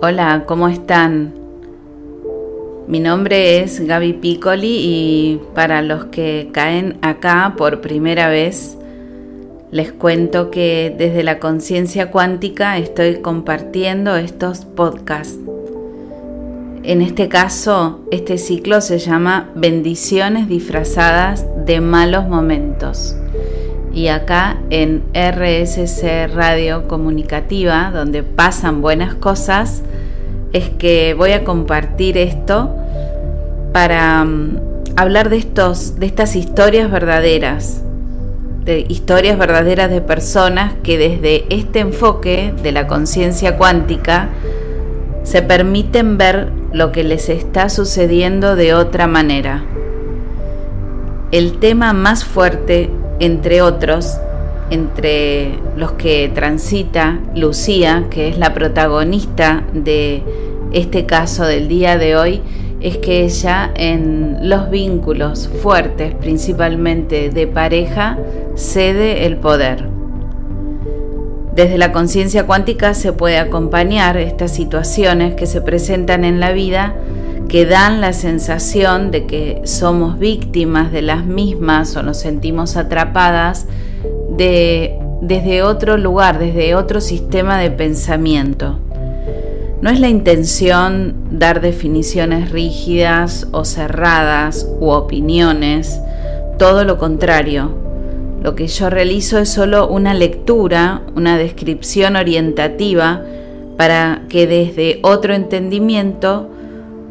Hola, ¿cómo están? Mi nombre es Gaby Piccoli y para los que caen acá por primera vez, les cuento que desde la conciencia cuántica estoy compartiendo estos podcasts. En este caso, este ciclo se llama Bendiciones disfrazadas de malos momentos. Y acá en RSC Radio Comunicativa, donde pasan buenas cosas, es que voy a compartir esto para mm, hablar de estos de estas historias verdaderas, de historias verdaderas de personas que desde este enfoque de la conciencia cuántica se permiten ver lo que les está sucediendo de otra manera. El tema más fuerte, entre otros, entre los que transita Lucía, que es la protagonista de este caso del día de hoy, es que ella en los vínculos fuertes, principalmente de pareja, cede el poder. Desde la conciencia cuántica se puede acompañar estas situaciones que se presentan en la vida que dan la sensación de que somos víctimas de las mismas o nos sentimos atrapadas de, desde otro lugar, desde otro sistema de pensamiento. No es la intención dar definiciones rígidas o cerradas u opiniones, todo lo contrario. Lo que yo realizo es solo una lectura, una descripción orientativa para que desde otro entendimiento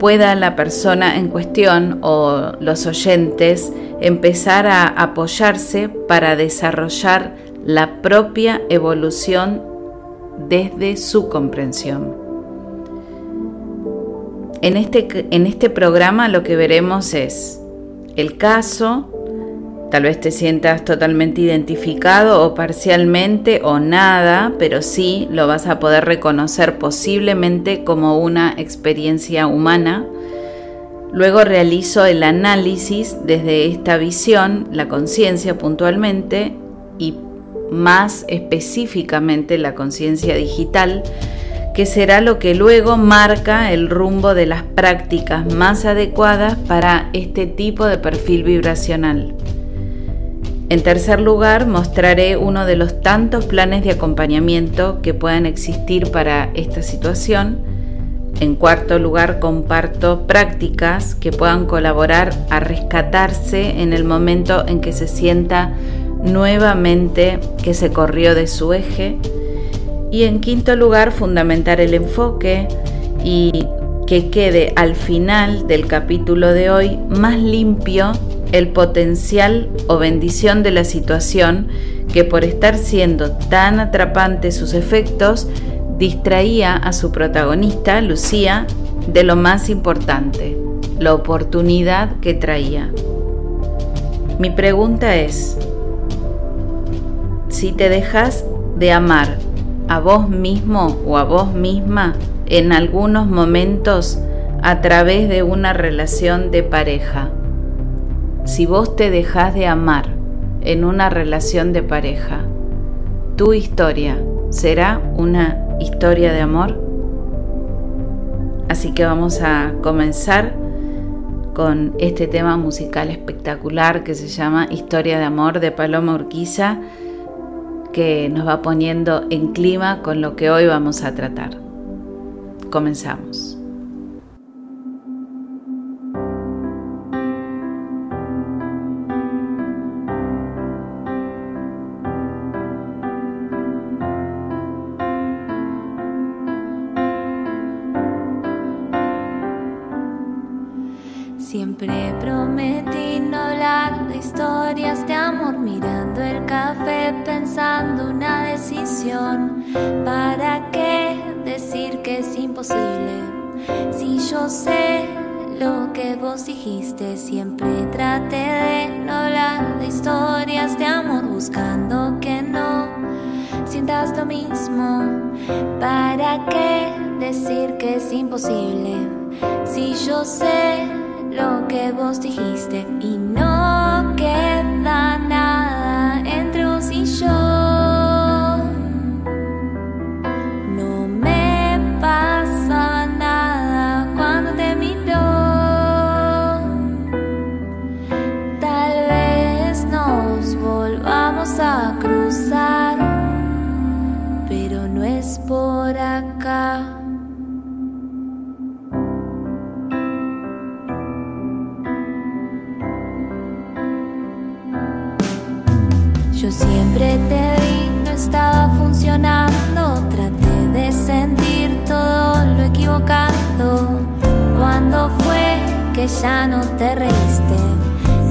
pueda la persona en cuestión o los oyentes empezar a apoyarse para desarrollar la propia evolución desde su comprensión. En este, en este programa lo que veremos es el caso, tal vez te sientas totalmente identificado o parcialmente o nada, pero sí lo vas a poder reconocer posiblemente como una experiencia humana. Luego realizo el análisis desde esta visión, la conciencia puntualmente y más específicamente la conciencia digital que será lo que luego marca el rumbo de las prácticas más adecuadas para este tipo de perfil vibracional. En tercer lugar, mostraré uno de los tantos planes de acompañamiento que puedan existir para esta situación. En cuarto lugar, comparto prácticas que puedan colaborar a rescatarse en el momento en que se sienta nuevamente que se corrió de su eje y en quinto lugar, fundamentar el enfoque y que quede al final del capítulo de hoy más limpio el potencial o bendición de la situación que por estar siendo tan atrapante sus efectos, distraía a su protagonista, Lucía, de lo más importante, la oportunidad que traía. Mi pregunta es, si te dejas de amar a vos mismo o a vos misma en algunos momentos a través de una relación de pareja. Si vos te dejás de amar en una relación de pareja, tu historia será una historia de amor. Así que vamos a comenzar con este tema musical espectacular que se llama Historia de Amor de Paloma Urquiza que nos va poniendo en clima con lo que hoy vamos a tratar. Comenzamos. ¿Para qué decir que es imposible? Si yo sé lo que vos dijiste, siempre traté de no hablar de historias de amor buscando que no sientas lo mismo. ¿Para qué decir que es imposible? Si yo sé lo que vos dijiste y no ¿Cuándo fue que ya no te reíste?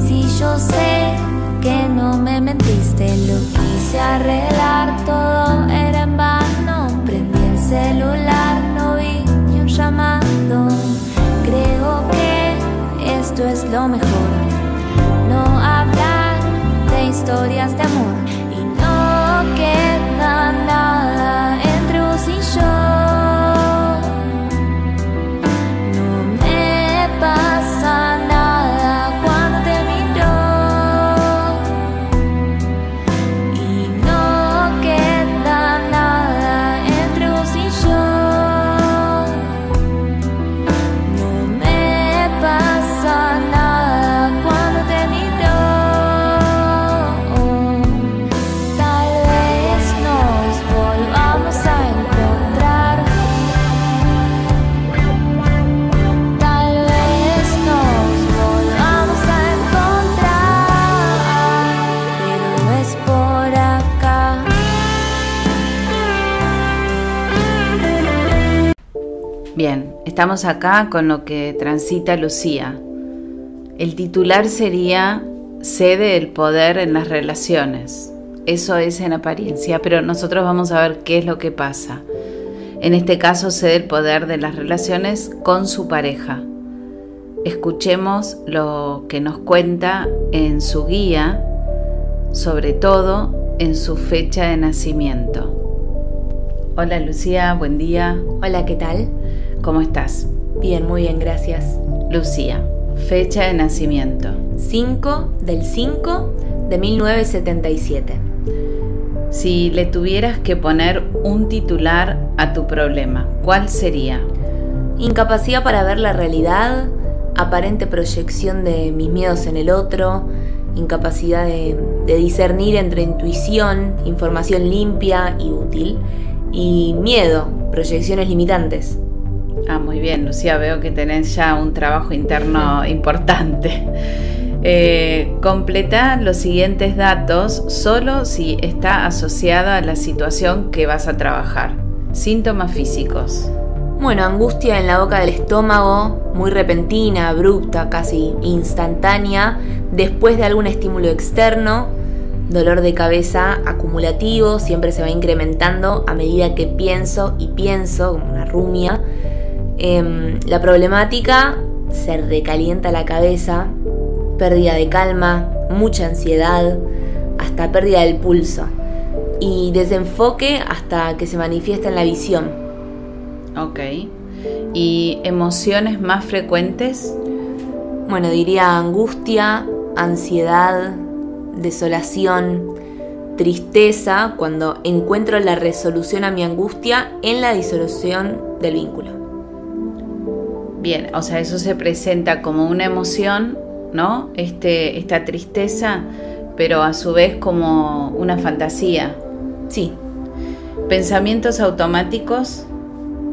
Si yo sé que no me mentiste, lo quise arreglar, todo era en vano. Prendí el celular, no vi ni un llamado. Creo que esto es lo mejor. No hablar de historias de amor y no queda nada entre vos y yo. Pasa estamos acá con lo que transita Lucía. El titular sería cede el poder en las relaciones. Eso es en apariencia, pero nosotros vamos a ver qué es lo que pasa. En este caso cede el poder de las relaciones con su pareja. Escuchemos lo que nos cuenta en su guía, sobre todo en su fecha de nacimiento. Hola Lucía, buen día. Hola, ¿qué tal? ¿Cómo estás? Bien, muy bien, gracias. Lucía, fecha de nacimiento. 5 del 5 de 1977. Si le tuvieras que poner un titular a tu problema, ¿cuál sería? Incapacidad para ver la realidad, aparente proyección de mis miedos en el otro, incapacidad de, de discernir entre intuición, información limpia y útil, y miedo, proyecciones limitantes. Ah, muy bien, Lucía, veo que tenés ya un trabajo interno importante. Eh, completa los siguientes datos solo si está asociada a la situación que vas a trabajar. Síntomas físicos. Bueno, angustia en la boca del estómago, muy repentina, abrupta, casi instantánea, después de algún estímulo externo, dolor de cabeza acumulativo, siempre se va incrementando a medida que pienso y pienso, como una rumia. Em, la problemática, se recalienta la cabeza, pérdida de calma, mucha ansiedad, hasta pérdida del pulso. Y desenfoque hasta que se manifiesta en la visión. Ok. ¿Y emociones más frecuentes? Bueno, diría angustia, ansiedad, desolación, tristeza cuando encuentro la resolución a mi angustia en la disolución del vínculo. Bien, o sea, eso se presenta como una emoción, ¿no? Este, esta tristeza, pero a su vez como una fantasía. Sí, Pensamientos automáticos,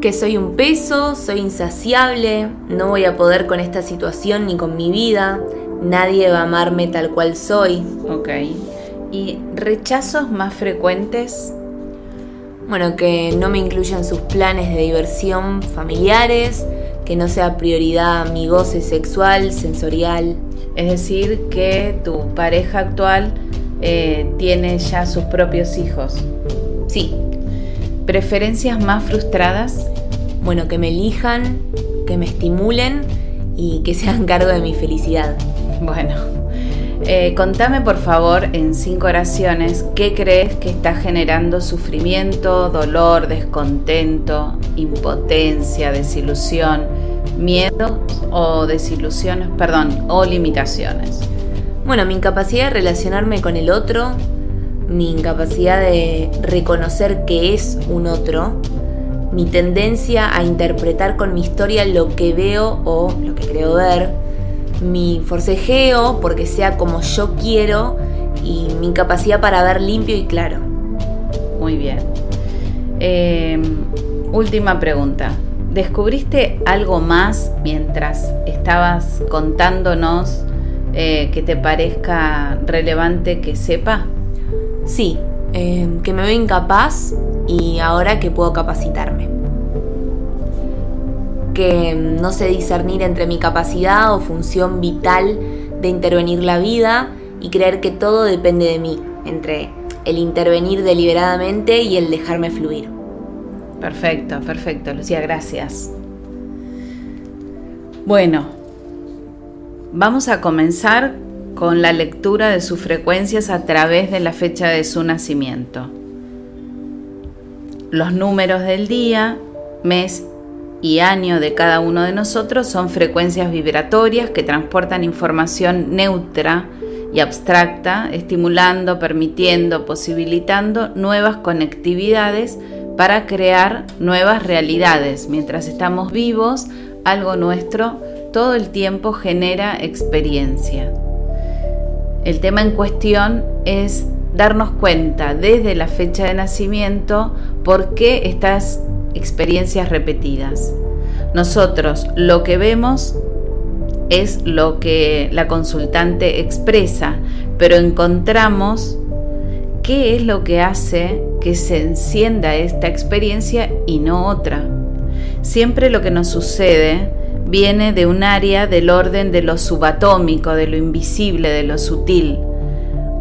que soy un peso, soy insaciable, no voy a poder con esta situación ni con mi vida, nadie va a amarme tal cual soy. ok. ¿Y rechazos más frecuentes? Bueno, que no me incluyan sus planes de diversión familiares, que no sea prioridad mi goce sexual, sensorial. Es decir, que tu pareja actual eh, tiene ya sus propios hijos. Sí, ¿Preferencias más frustradas? bueno, que me elijan, que me estimulen y que se hagan cargo de mi felicidad. Bueno, eh, contame por favor en cinco oraciones qué crees que está generando sufrimiento, dolor, descontento, impotencia, desilusión, miedo o desilusiones, perdón, o limitaciones. Bueno, mi incapacidad de relacionarme con el otro, mi incapacidad de reconocer que es un otro, mi tendencia a interpretar con mi historia lo que veo o lo que creo ver, mi forcejeo porque sea como yo quiero y mi incapacidad para ver limpio y claro. Muy bien. Eh, última pregunta. ¿Descubriste algo más mientras estabas contándonos eh, que te parezca relevante que sepa? Sí, eh, que me veo incapaz y ahora que puedo capacitarme. Que no sé discernir entre mi capacidad o función vital de intervenir la vida y creer que todo depende de mí, entre el intervenir deliberadamente y el dejarme fluir. Perfecto, perfecto, Lucía, gracias. Bueno, vamos a comenzar con la lectura de sus frecuencias a través de la fecha de su nacimiento. Los números del día, mes y año de cada uno de nosotros son frecuencias vibratorias que transportan información neutra y abstracta, estimulando, permitiendo, posibilitando nuevas conectividades para crear nuevas realidades. Mientras estamos vivos, algo nuestro todo el tiempo genera experiencia. El tema en cuestión es darnos cuenta desde la fecha de nacimiento por qué estas experiencias repetidas. Nosotros lo que vemos es lo que la consultante expresa, pero encontramos qué es lo que hace que se encienda esta experiencia y no otra. Siempre lo que nos sucede viene de un área del orden de lo subatómico, de lo invisible, de lo sutil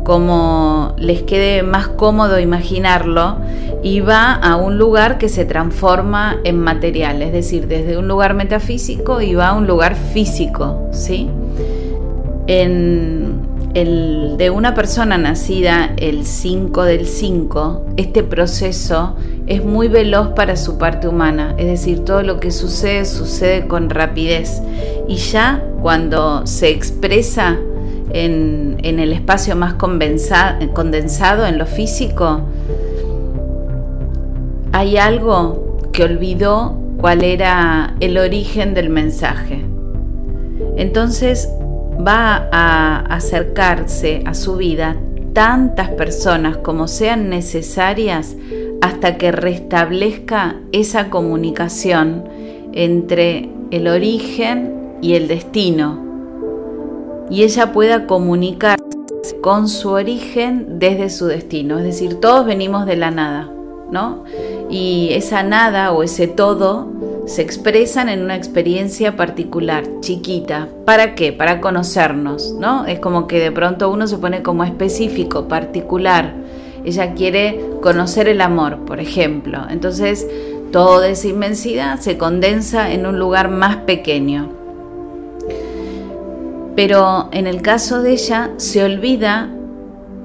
como les quede más cómodo imaginarlo, y va a un lugar que se transforma en material, es decir, desde un lugar metafísico y va a un lugar físico, ¿sí? En el de una persona nacida el 5 del 5, este proceso es muy veloz para su parte humana, es decir, todo lo que sucede sucede con rapidez y ya cuando se expresa en, el espacio más condensado, en lo físico, hay algo que olvidó cuál era el origen del mensaje. Entonces va a acercarse a su vida tantas personas como sean necesarias hasta que restablezca esa comunicación entre el origen y el destino y ella pueda comunicarse con su origen desde su destino. Es decir, todos venimos de la nada, ¿no? Y esa nada o ese todo se expresan en una experiencia particular, chiquita. ¿Para qué? Para conocernos, ¿no? Es como que de pronto uno se pone como específico, particular. Ella quiere conocer el amor, por ejemplo. Entonces, toda esa inmensidad se condensa en un lugar más pequeño. Pero en el caso de ella se olvida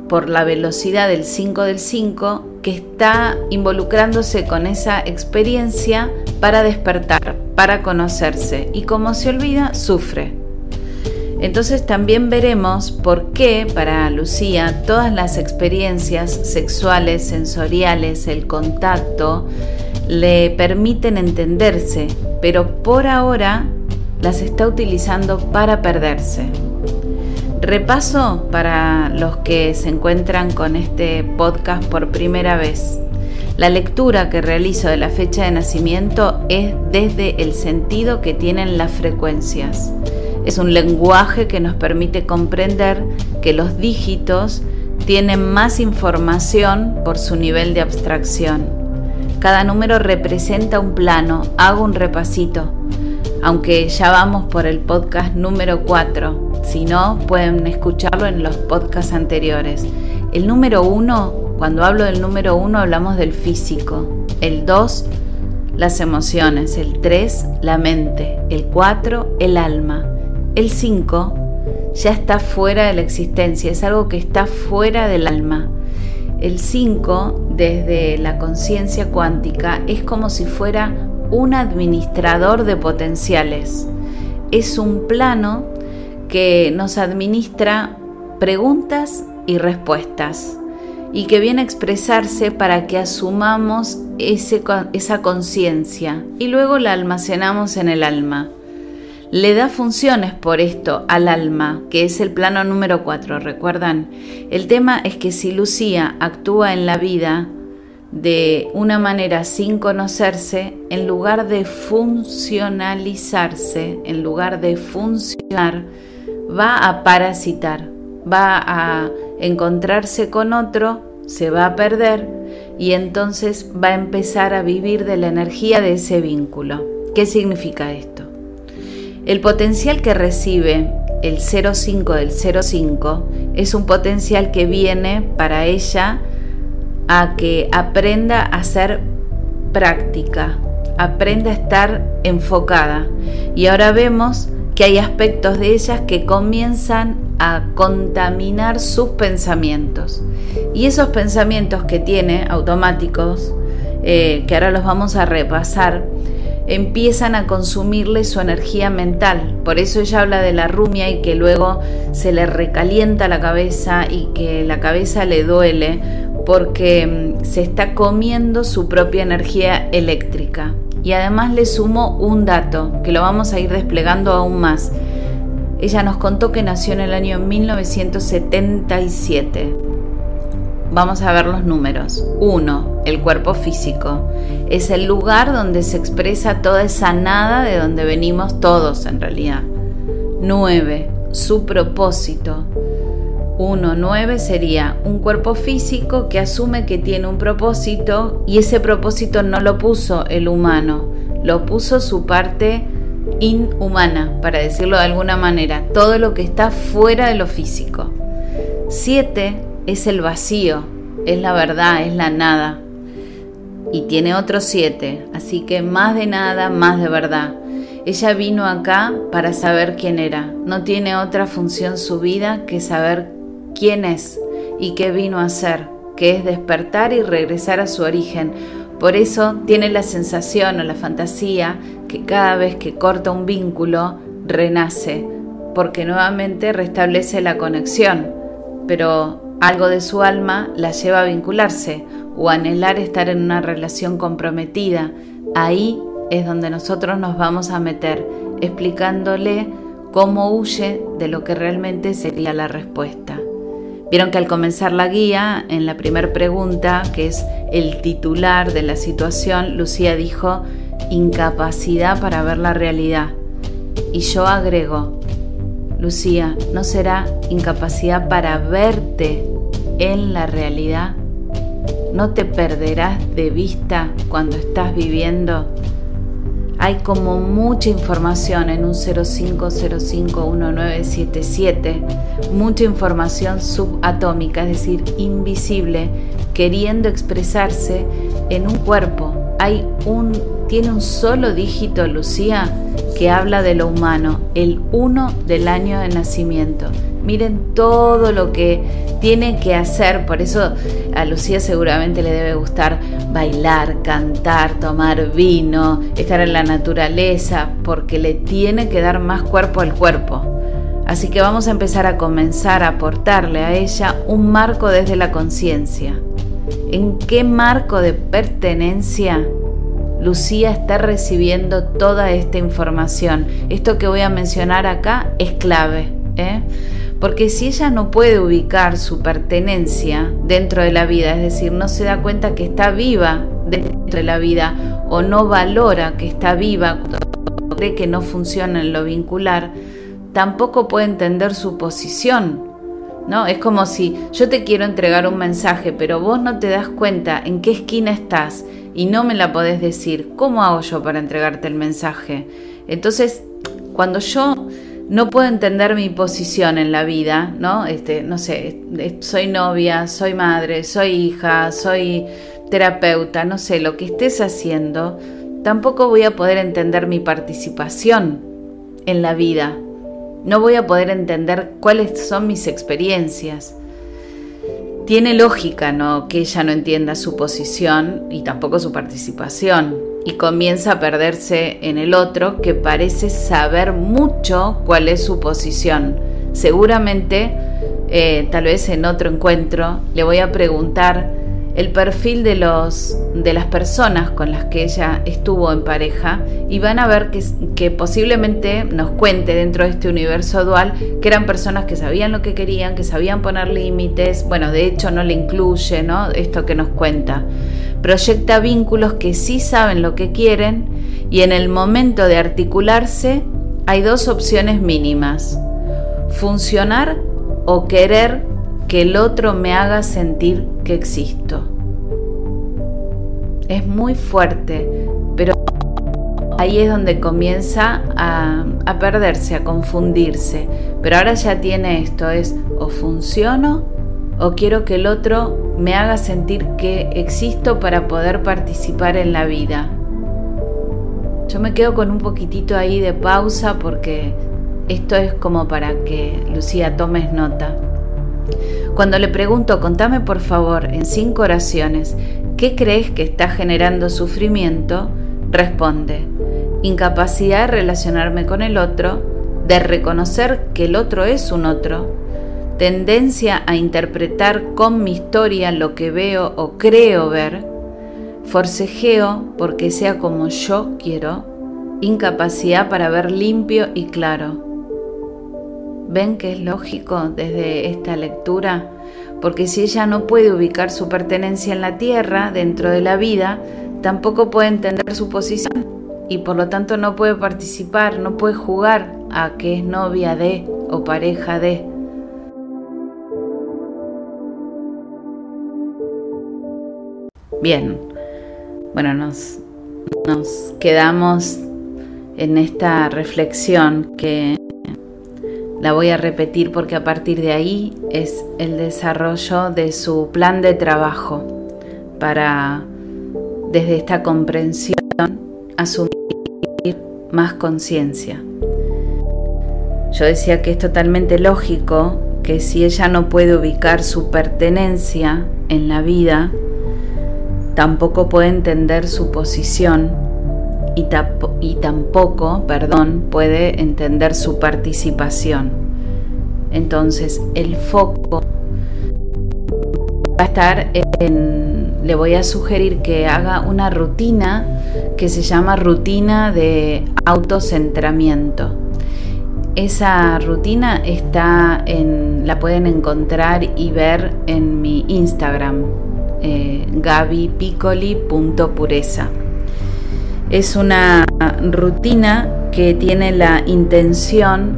por la velocidad del 5 del 5 que está involucrándose con esa experiencia para despertar, para conocerse y como se olvida, sufre. Entonces también veremos por qué para Lucía todas las experiencias sexuales, sensoriales, el contacto, le permiten entenderse, pero por ahora las está utilizando para perderse. Repaso para los que se encuentran con este podcast por primera vez. La lectura que realizo de la fecha de nacimiento es desde el sentido que tienen las frecuencias. Es un lenguaje que nos permite comprender que los dígitos tienen más información por su nivel de abstracción. Cada número representa un plano. Hago un repasito aunque ya vamos por el podcast número 4. Si no, pueden escucharlo en los podcasts anteriores. El número 1, cuando hablo del número 1 hablamos del físico. El 2, las emociones. El 3, la mente. El 4, el alma. El 5, ya está fuera de la existencia, es algo que está fuera del alma. El 5, desde la conciencia cuántica, es como si fuera un administrador de potenciales. Es un plano que nos administra preguntas y respuestas y que viene a expresarse para que asumamos esa conciencia y luego la almacenamos en el alma. Le da funciones por esto al alma, que es el plano número 4, ¿recuerdan? El tema es que si Lucía actúa en la vida, de una manera sin conocerse, en lugar de funcionalizarse, en lugar de funcionar, va a parasitar, va a encontrarse con otro, se va a perder y entonces va a empezar a vivir de la energía de ese vínculo. ¿Qué significa esto? El potencial que recibe el 05 del 05 es un potencial que viene para ella a que aprenda a hacer práctica, aprenda a estar enfocada. Y ahora vemos que hay aspectos de ellas que comienzan a contaminar sus pensamientos. Y esos pensamientos que tiene automáticos, eh, que ahora los vamos a repasar, empiezan a consumirle su energía mental. Por eso ella habla de la rumia y que luego se le recalienta la cabeza y que la cabeza le duele porque mm, se está comiendo su propia energía eléctrica. Y además le sumo un dato que lo vamos a ir desplegando aún más. Ella nos contó que nació en el año 1977. Vamos a ver los números. 1. El cuerpo físico. Es el lugar donde se expresa toda esa nada de donde venimos todos en realidad. 9. Su propósito. 1.9 sería un cuerpo físico que asume que tiene un propósito y ese propósito no lo puso el humano, lo puso su parte inhumana, para decirlo de alguna manera, todo lo que está fuera de lo físico. 7 es el vacío, es la verdad, es la nada. Y tiene otro 7, así que más de nada, más de verdad. Ella vino acá para saber quién era. No tiene otra función su vida que saber quién es y qué vino a hacer, que es despertar y regresar a su origen. Por eso tiene la sensación o la fantasía que cada vez que corta un vínculo, renace, porque nuevamente restablece la conexión, pero algo de su alma la lleva a vincularse o anhelar estar en una relación comprometida. Ahí es donde nosotros nos vamos a meter, explicándole cómo huye de lo que realmente sería la respuesta. Vieron que al comenzar la guía, en la primera pregunta, que es el titular de la situación, Lucía dijo incapacidad para ver la realidad. Y yo agrego, Lucía, ¿no será incapacidad para verte en la realidad? ¿No te perderás de vista cuando estás viviendo? Hay como mucha información en un 05051977, mucha información subatómica, es decir, invisible, queriendo expresarse en un cuerpo. Hay un, tiene un solo dígito, Lucía, que habla de lo humano, el 1 del año de nacimiento. Miren todo lo que tiene que hacer, por eso a Lucía seguramente le debe gustar bailar, cantar, tomar vino, estar en la naturaleza, porque le tiene que dar más cuerpo al cuerpo. Así que vamos a empezar a comenzar a aportarle a ella un marco desde la conciencia. ¿En qué marco de pertenencia Lucía está recibiendo toda esta información? Esto que voy a mencionar acá es clave. ¿eh? Porque si ella no puede ubicar su pertenencia dentro de la vida, es decir, no se da cuenta que está viva dentro de la vida o no valora que está viva, cree que no funciona en lo vincular, tampoco puede entender su posición. ¿No? Es como si yo te quiero entregar un mensaje, pero vos no te das cuenta en qué esquina estás y no me la podés decir. ¿Cómo hago yo para entregarte el mensaje? Entonces, cuando yo no puedo entender mi posición en la vida, ¿no? Este, no sé, soy novia, soy madre, soy hija, soy terapeuta, no sé, lo que estés haciendo, tampoco voy a poder entender mi participación en la vida. No voy a poder entender cuáles son mis experiencias. Tiene lógica, ¿no? Que ella no entienda su posición y tampoco su participación y comienza a perderse en el otro que parece saber mucho cuál es su posición. Seguramente, eh, tal vez en otro encuentro, le voy a preguntar el perfil de, los, de las personas con las que ella estuvo en pareja y van a ver que, que, posiblemente nos cuente dentro de este universo dual que eran personas que sabían lo que querían, que sabían poner límites, bueno, de hecho no le incluye ¿no? esto que nos cuenta. Proyecta vínculos que sí saben lo que quieren y en el momento de articularse hay dos opciones mínimas, funcionar o querer que el otro me haga sentir que existo. Es muy fuerte, pero ahí es donde comienza a, perderse, a confundirse. Pero ahora ya tiene esto, es o funciono o quiero que el otro me haga sentir que existo para poder participar en la vida. Yo me quedo con un poquitito ahí de pausa porque esto es como para que Lucía tomes nota. Cuando le pregunto, contame por favor en cinco oraciones, ¿qué crees que está generando sufrimiento? Responde, incapacidad de relacionarme con el otro, de reconocer que el otro es un otro, tendencia a interpretar con mi historia lo que veo o creo ver, forcejeo porque sea como yo quiero, incapacidad para ver limpio y claro ¿Ven que es lógico desde esta lectura? Porque si ella no puede ubicar su pertenencia en la tierra, dentro de la vida, tampoco puede entender su posición y por lo tanto no puede participar, no puede jugar a que es novia de o pareja de. Bien, bueno, nos, nos quedamos en esta reflexión que la voy a repetir porque a partir de ahí es el desarrollo de su plan de trabajo para, desde esta comprensión, asumir más conciencia. Yo decía que es totalmente lógico que si ella no puede ubicar su pertenencia en la vida, tampoco puede entender su posición y, tampoco, perdón, puede entender su participación. Entonces, el foco va a estar en, le voy a sugerir que haga una rutina que se llama rutina de autocentramiento. Esa rutina está en, la pueden encontrar y ver en mi Instagram, eh. Es una rutina que tiene la intención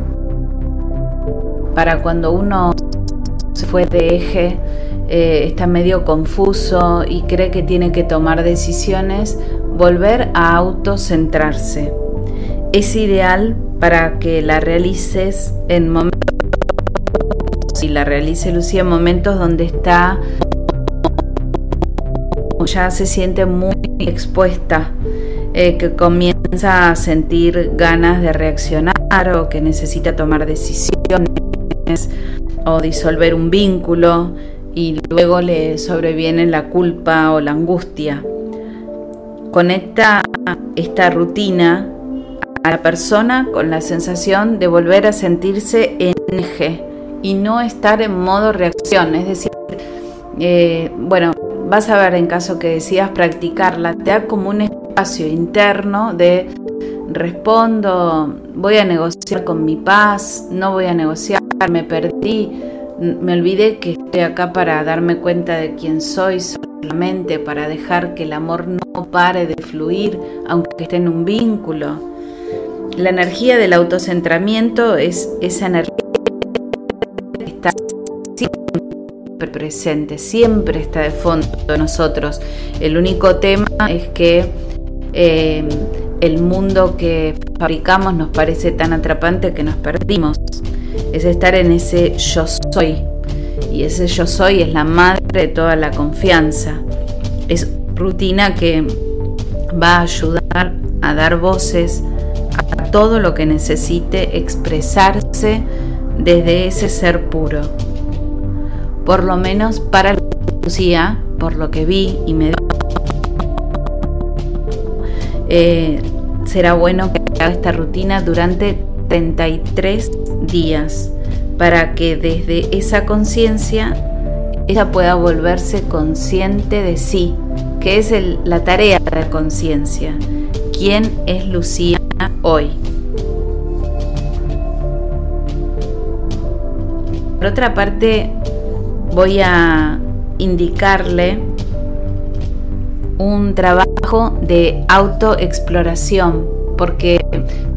para cuando uno se fue de eje, eh, está medio confuso y cree que tiene que tomar decisiones, volver a autocentrarse. Es ideal para que la realices en momentos, si la realice Lucía en momentos donde está ya se siente muy expuesta eh, que comienza a sentir ganas de reaccionar o que necesita tomar decisiones o disolver un vínculo y luego le sobreviene la culpa o la angustia. Conecta esta rutina a la persona con la sensación de volver a sentirse en eje y no estar en modo reacción, es decir, eh, bueno, vas a ver en caso que decidas practicarla, te da como un espacio interno de respondo, voy a negociar con mi paz, no voy a negociar, me perdí, me olvidé que estoy acá para darme cuenta de quién soy solamente, para dejar que el amor no pare de fluir, aunque esté en un vínculo. La energía del autocentramiento es esa energía que está presente, siempre está de fondo de nosotros. El único tema es que eh, el mundo que fabricamos nos parece tan atrapante que nos perdimos. Es estar en ese yo soy. Y ese yo soy es la madre de toda la confianza. Es rutina que va a ayudar a dar voces a todo lo que necesite expresarse desde ese ser puro por lo menos para Lucía, por lo que vi y me eh, será bueno que haga esta rutina durante 33 días para que desde esa conciencia ella pueda volverse consciente de sí, que es la tarea de la conciencia. ¿Quién es Lucía hoy? Por otra parte, voy a indicarle un trabajo de autoexploración, porque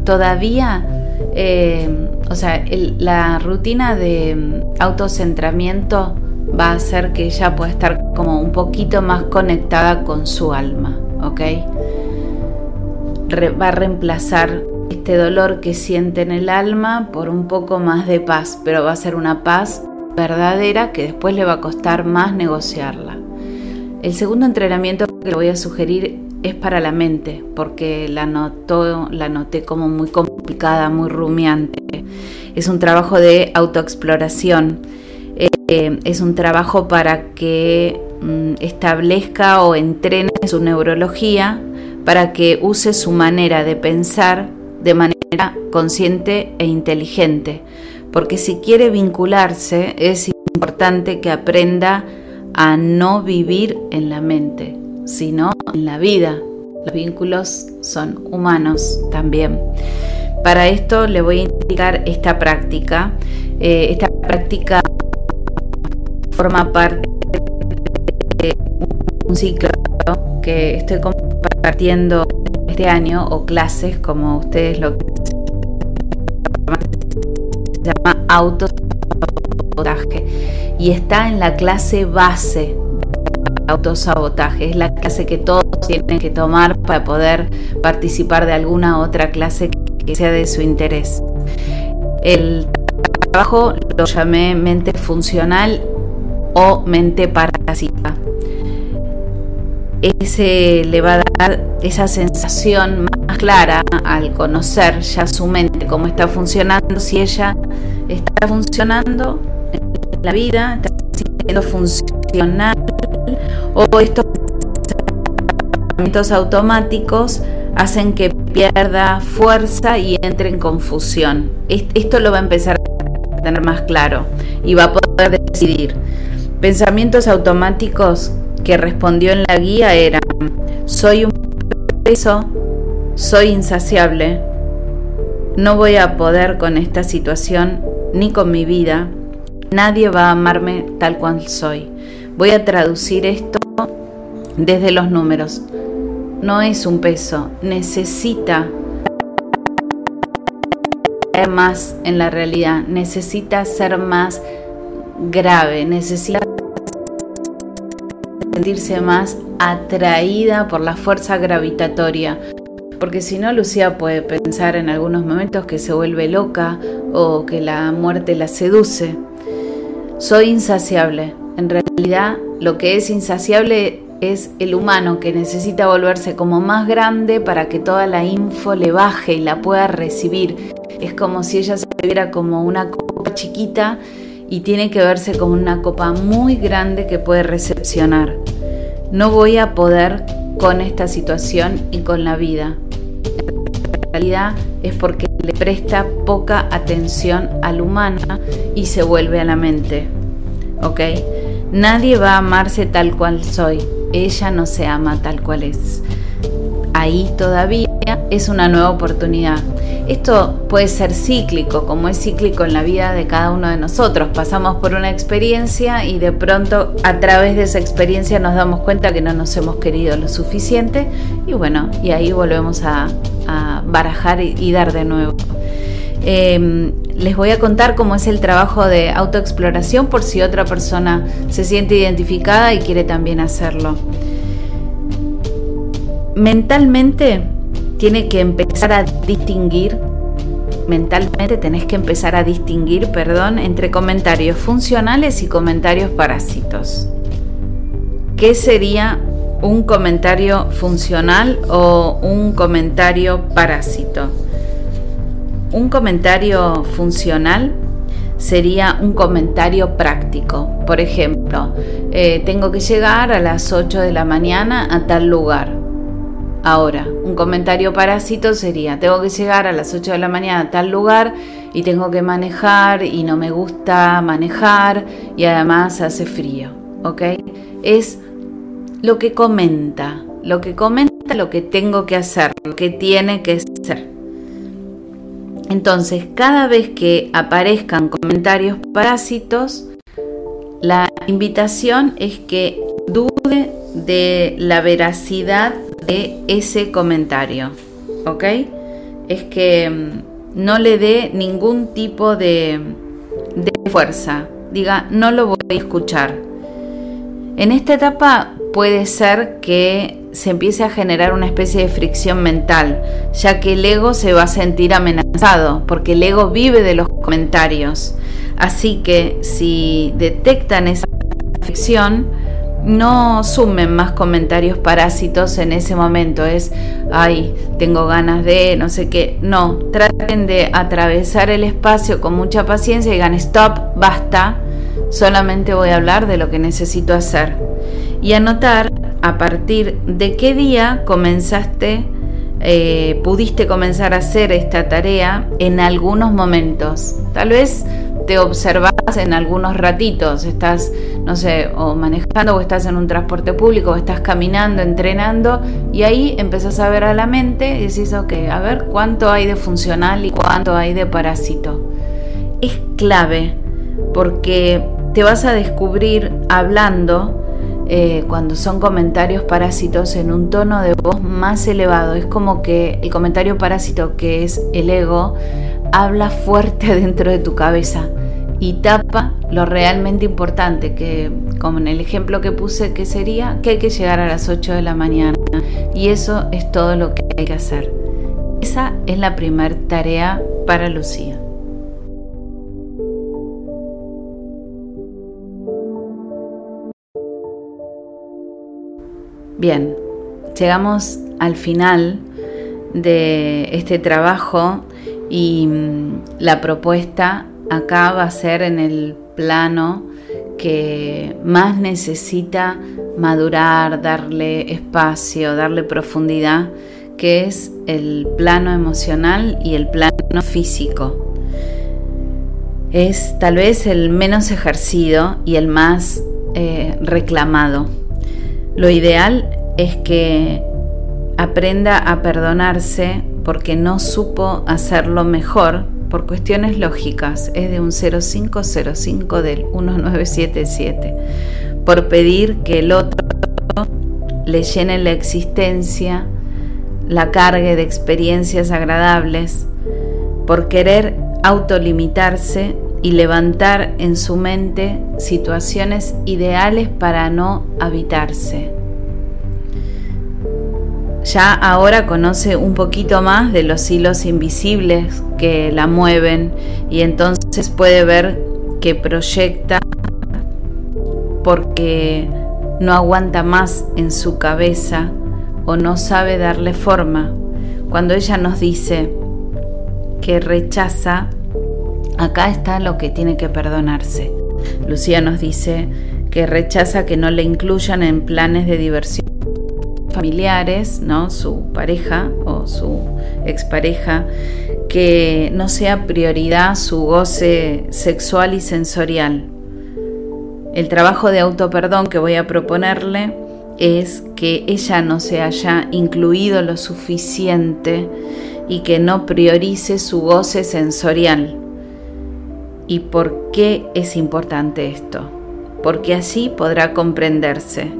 todavía, eh, o sea, la rutina de autocentramiento va a hacer que ella pueda estar como un poquito más conectada con su alma, ¿ok? va a reemplazar este dolor que siente en el alma por un poco más de paz, pero va a ser una paz verdadera que después le va a costar más negociarla. El segundo entrenamiento que voy a sugerir es para la mente, porque la, notó, la noté como muy complicada, muy rumiante. Es un trabajo de autoexploración, eh, es un trabajo para que mm, establezca o entrene su neurología, para que use su manera de pensar de manera consciente e inteligente, porque si quiere vincularse es importante que aprenda a no vivir en la mente, sino en la vida. Los vínculos son humanos también. Para esto le voy a indicar esta práctica. Eh, esta práctica forma parte de un ciclo que estoy compartiendo este año o clases como ustedes lo se llama autosabotaje y está en la clase base autosabotaje. Es la clase que todos tienen que tomar para poder participar de alguna otra clase que sea de su interés. El trabajo lo llamé mente funcional o mente parásita. Ese le va a dar esa sensación más clara al conocer ya su mente, cómo está funcionando, si ella está funcionando en la vida, está siendo funcional o estos pensamientos automáticos hacen que pierda fuerza y entre en confusión. Esto lo va a empezar a tener más claro y va a poder decidir. Pensamientos automáticos que respondió en la guía eran, soy un peso, soy insaciable, no voy a poder con esta situación ni con mi vida, nadie va a amarme tal cual soy. Voy a traducir esto desde los números. No es un peso, necesita ser más en la realidad, necesita ser más grave, necesita sentirse más atraída por la fuerza gravitatoria. Porque si no, Lucía puede pensar en algunos momentos que se vuelve loca o que la muerte la seduce. Soy insaciable. En realidad, lo que es insaciable es el humano que necesita volverse como más grande para que toda la info le baje y la pueda recibir. Es como si ella se viera como una copa chiquita y tiene que verse como una copa muy grande que puede recepcionar. No voy a poder con esta situación y con la vida. En realidad es porque le presta poca atención al humano y se vuelve a la mente. ¿Ok? Nadie va a amarse tal cual soy. Ella no se ama tal cual es. Ahí todavía es una nueva oportunidad. Esto puede ser cíclico, como es cíclico en la vida de cada uno de nosotros. Pasamos por una experiencia y de pronto a través de esa experiencia nos damos cuenta que no nos hemos querido lo suficiente y bueno, y ahí volvemos a, barajar y, dar de nuevo. Em, les voy a contar cómo es el trabajo de autoexploración por si otra persona se siente identificada y quiere también hacerlo. Mentalmente tiene que empezar a distinguir, mentalmente tenés que empezar a distinguir, perdón, entre comentarios funcionales y comentarios parásitos. ¿Qué sería un comentario funcional o un comentario parásito? Un comentario funcional sería un comentario práctico. Por ejemplo, eh, tengo que llegar a las 8 de la mañana a tal lugar. Ahora, un comentario parásito sería, tengo que llegar a las 8 de la mañana a tal lugar y tengo que manejar y no me gusta manejar y además hace frío. ¿ok? Es lo que comenta, lo que comenta lo que tengo que hacer, lo que tiene que ser. Entonces, cada vez que aparezcan comentarios parásitos, la invitación es que dude de la veracidad de ese comentario, ¿ok? Es que mm, no le dé ningún tipo de, de fuerza, diga, no lo voy a escuchar. En esta etapa puede ser que se empiece a generar una especie de fricción mental, ya que el ego se va a sentir amenazado, porque el ego vive de los comentarios. Así que si detectan esa fricción, no sumen más comentarios parásitos en ese momento. Es, ay, tengo ganas de, no sé qué. No, traten de atravesar el espacio con mucha paciencia y digan, stop, basta. Solamente voy a hablar de lo que necesito hacer. Y anotar a partir de qué día comenzaste, eh, pudiste comenzar a hacer esta tarea en algunos momentos. Tal vez te observas en algunos ratitos, estás, no sé, o manejando o estás en un transporte público o estás caminando, entrenando y ahí empezás a ver a la mente y decís, ok, a ver cuánto hay de funcional y cuánto hay de parásito. Es clave porque te vas a descubrir hablando eh, cuando son comentarios parásitos en un tono de voz más elevado. Es como que el comentario parásito, que es el ego, habla fuerte dentro de tu cabeza y tapa lo realmente importante, que como en el ejemplo que puse, que sería que hay que llegar a las 8 de la mañana. Y eso es todo lo que hay que hacer. Esa es la primera tarea para Lucía. Bien, llegamos al final de este trabajo y mm, la propuesta acá va a ser en el plano que más necesita madurar, darle espacio, darle profundidad, que es el plano emocional y el plano físico. Es tal vez el menos ejercido y el más eh, reclamado. Lo ideal es que aprenda a perdonarse porque no supo hacerlo mejor por cuestiones lógicas. Es de un 0505 del 1977. Por pedir que el otro le llene la existencia, la cargue de experiencias agradables, por querer autolimitarse y levantar en su mente situaciones ideales para no habitarse. Ya ahora conoce un poquito más de los hilos invisibles que la mueven y entonces puede ver que proyecta porque no aguanta más en su cabeza o no sabe darle forma. Cuando ella nos dice que rechaza Acá está lo que tiene que perdonarse. Lucía nos dice que rechaza que no le incluyan en planes de diversión familiares, ¿no? Su pareja o su expareja, que no sea prioridad su goce sexual y sensorial. El trabajo de autoperdón que voy a proponerle es que ella no se haya incluido lo suficiente y que no priorice su goce sensorial. ¿Y por qué es importante esto? Porque así podrá comprenderse.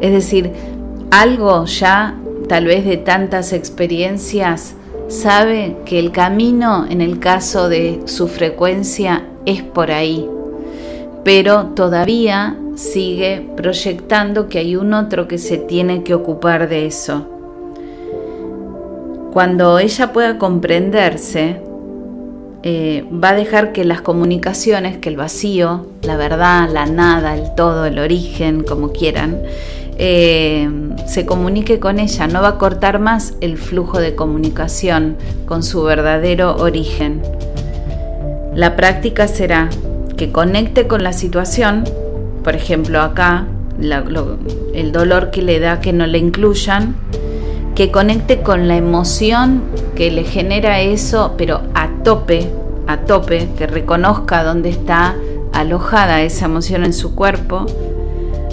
Es decir, algo ya, tal vez de tantas experiencias, sabe que el camino en el caso de su frecuencia es por ahí, pero todavía sigue proyectando que hay un otro que se tiene que ocupar de eso. Cuando ella pueda comprenderse, eh, va a dejar que las comunicaciones, que el vacío, la verdad, la nada, el todo, el origen, como quieran, eh, se comunique con ella, no va a cortar más el flujo de comunicación con su verdadero origen. La práctica será que conecte con la situación, por ejemplo acá, el dolor que le da que no le incluyan, que conecte con la emoción que le genera eso, pero a tope, a tope, que reconozca dónde está alojada esa emoción en su cuerpo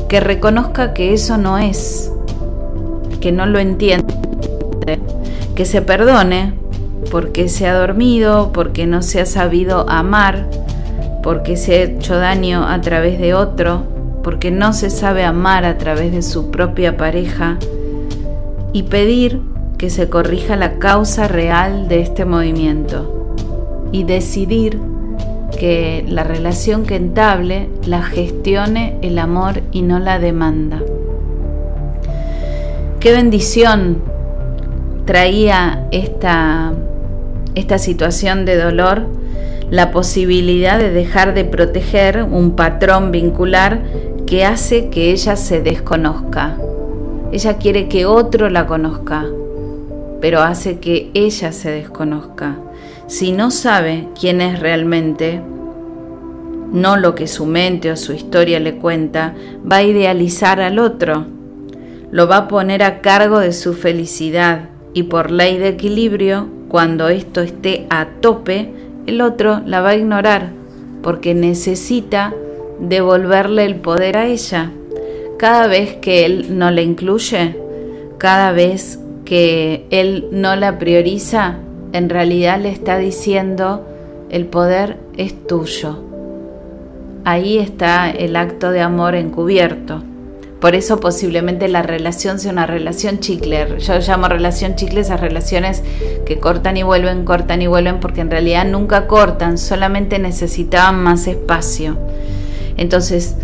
que reconozca que eso no es, que no lo entiende, que se perdone porque se ha dormido, porque no se ha sabido amar, porque se ha hecho daño a través de otro, porque no se sabe amar a través de su propia pareja y pedir que se corrija la causa real de este movimiento y decidir que la relación que entable la gestione el amor y no la demanda. Qué bendición traía esta, esta situación de dolor la posibilidad de dejar de proteger un patrón vincular que hace que ella se desconozca. Ella quiere que otro la conozca, pero hace que ella se desconozca. Si no sabe quién es realmente, no lo que su mente o su historia le cuenta, va a idealizar al otro, lo va a poner a cargo de su felicidad y por ley de equilibrio, cuando esto esté a tope, el otro la va a ignorar porque necesita devolverle el poder a ella. Cada vez que él no la incluye, cada vez que él no la prioriza, en realidad le está diciendo, el poder es tuyo. Ahí está el acto de amor encubierto. Por eso posiblemente la relación sea una relación chicle. Yo llamo relación chicle esas relaciones que cortan y vuelven, cortan y vuelven, porque en realidad nunca cortan, solamente necesitaban más espacio. Entonces,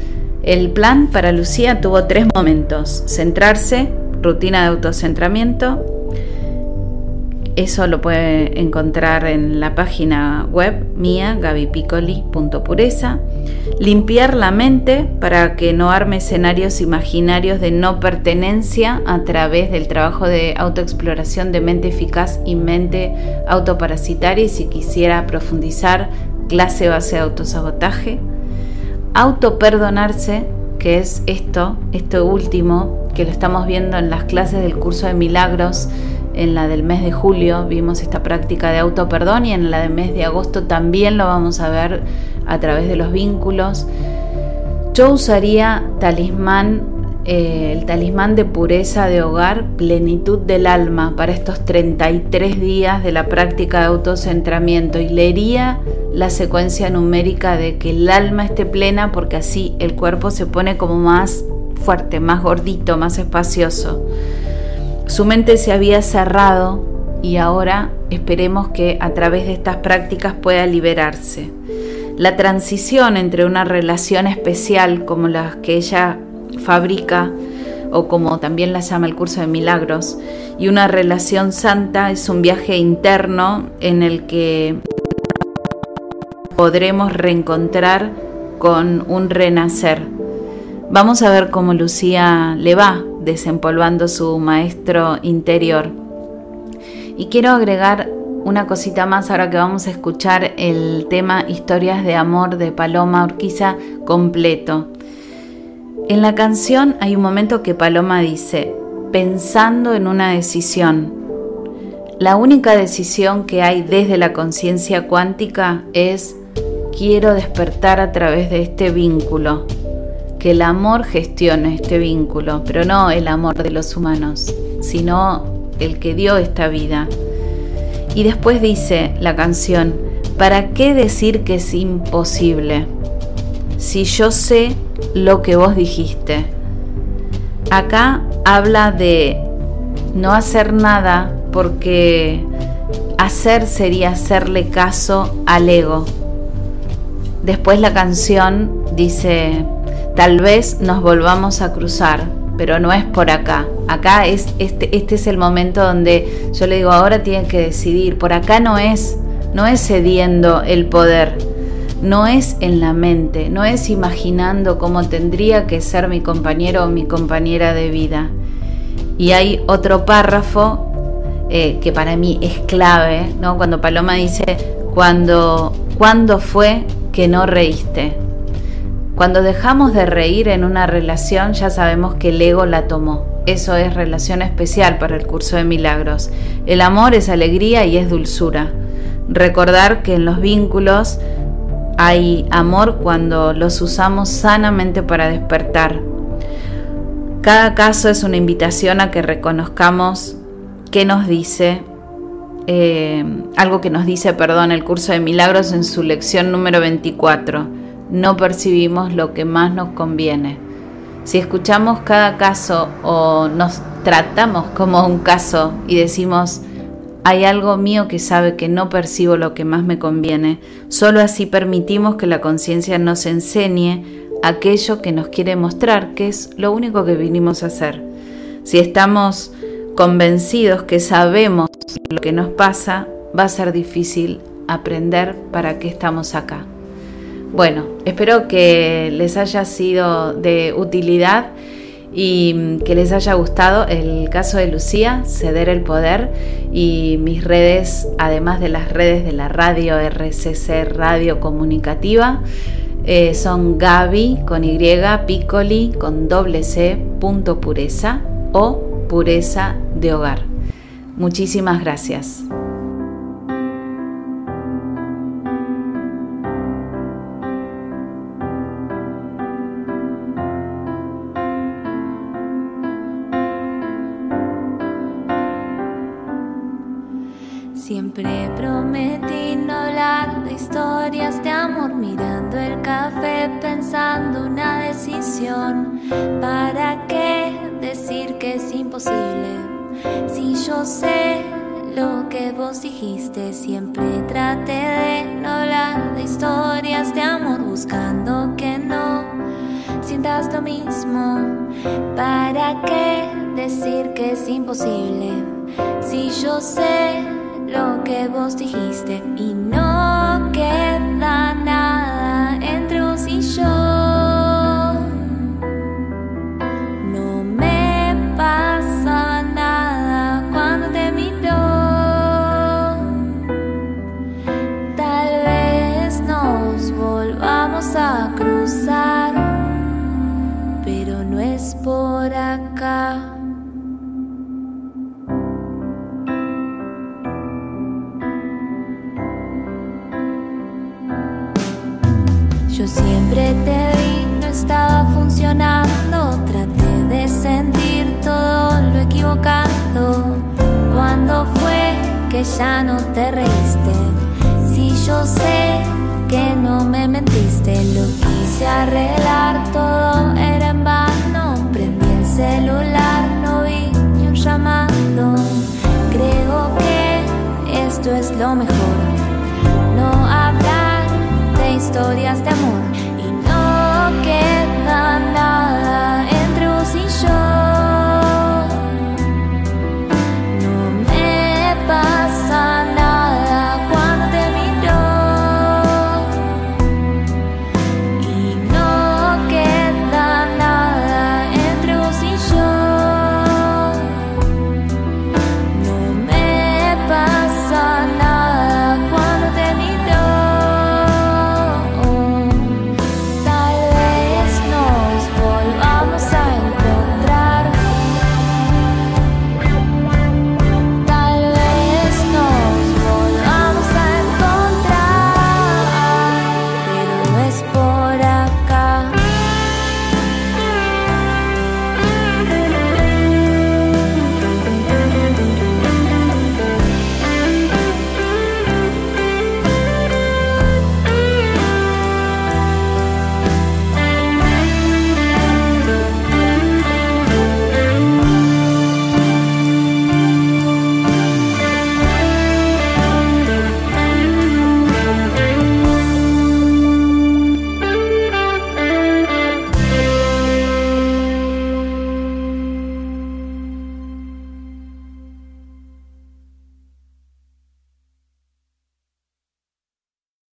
el plan para Lucía tuvo tres momentos. Centrarse, rutina de autocentramiento. Eso lo puede encontrar en la página web mía, gabipicoli.pureza limpiar la mente para que no arme escenarios imaginarios de no pertenencia a través del trabajo de autoexploración de mente eficaz y mente autoparasitaria y si quisiera profundizar clase base de autosabotaje, autoperdonarse, que es esto, esto último, que lo estamos viendo en las clases del curso de milagros, en la del mes de julio vimos esta práctica de autoperdón y en la del mes de agosto también lo vamos a ver a través de los vínculos. Yo usaría talismán, eh, el talismán de pureza de hogar, plenitud del alma para estos 33 días de la práctica de autocentramiento y leería la secuencia numérica de que el alma esté plena porque así el cuerpo se pone como más fuerte, más gordito, más espacioso. Su mente se había cerrado y ahora esperemos que a través de estas prácticas pueda liberarse la transición entre una relación especial como la que ella fabrica o como también la llama el curso de milagros, y una relación santa es un viaje interno en el que podremos reencontrar con un renacer. Vamos a ver cómo Lucía le va desempolvando su maestro interior. Y quiero agregar una cosita más ahora que vamos a escuchar el tema Historias de Amor de Paloma Urquiza completo. En la canción hay un momento que Paloma dice, pensando en una decisión. La única decisión que hay desde la conciencia cuántica es quiero despertar a través de este vínculo, que el amor gestione este vínculo, pero no el amor de los humanos, sino el que dio esta vida y después dice la canción, ¿para qué decir que es imposible? Si yo sé lo que vos dijiste. Acá habla de no hacer nada porque hacer sería hacerle caso al ego. Después la canción dice, tal vez nos volvamos a cruzar, pero no es por acá. Acá es este, este es el momento donde yo le digo, ahora tienen que decidir. Por acá no es, no es cediendo el poder, no es en la mente, no es imaginando cómo tendría que ser mi compañero o mi compañera de vida. Y hay otro párrafo eh, que para mí es clave, ¿no? Cuando Paloma dice, cuando, ¿cuándo fue que no reíste? Cuando dejamos de reír en una relación ya sabemos que el ego la tomó. Eso es relación especial para el curso de milagros. El amor es alegría y es dulzura. Recordar que en los vínculos hay amor cuando los usamos sanamente para despertar. Cada caso es una invitación a que reconozcamos qué nos dice, eh, algo que nos dice, perdón, el curso de milagros en su lección número 24. No percibimos lo que más nos conviene. Si escuchamos cada caso o nos tratamos como un caso y decimos, hay algo mío que sabe que no percibo lo que más me conviene, solo así permitimos que la conciencia nos enseñe aquello que nos quiere mostrar, que es lo único que vinimos a hacer. Si estamos convencidos que sabemos lo que nos pasa, va a ser difícil aprender para qué estamos acá. Bueno, espero que les haya sido de utilidad y que les haya gustado el caso de Lucía, ceder el poder y mis redes, además de las redes de la radio RCC Radio Comunicativa. Eh, son Gaby con Y, Piccoli con doble C, punto pureza o pureza de hogar. Muchísimas gracias. Si yo sé lo que vos dijiste, siempre traté de no hablar de historias de amor buscando que no sientas lo mismo. ¿Para qué decir que es imposible? Si yo sé lo que vos dijiste y no que ya no te reíste? Si yo sé que no me mentiste, lo quise arreglar, todo era en vano. Prendí el celular, no vi ni un llamado. Creo que esto es lo mejor. No hablar de historias de amor y no queda nada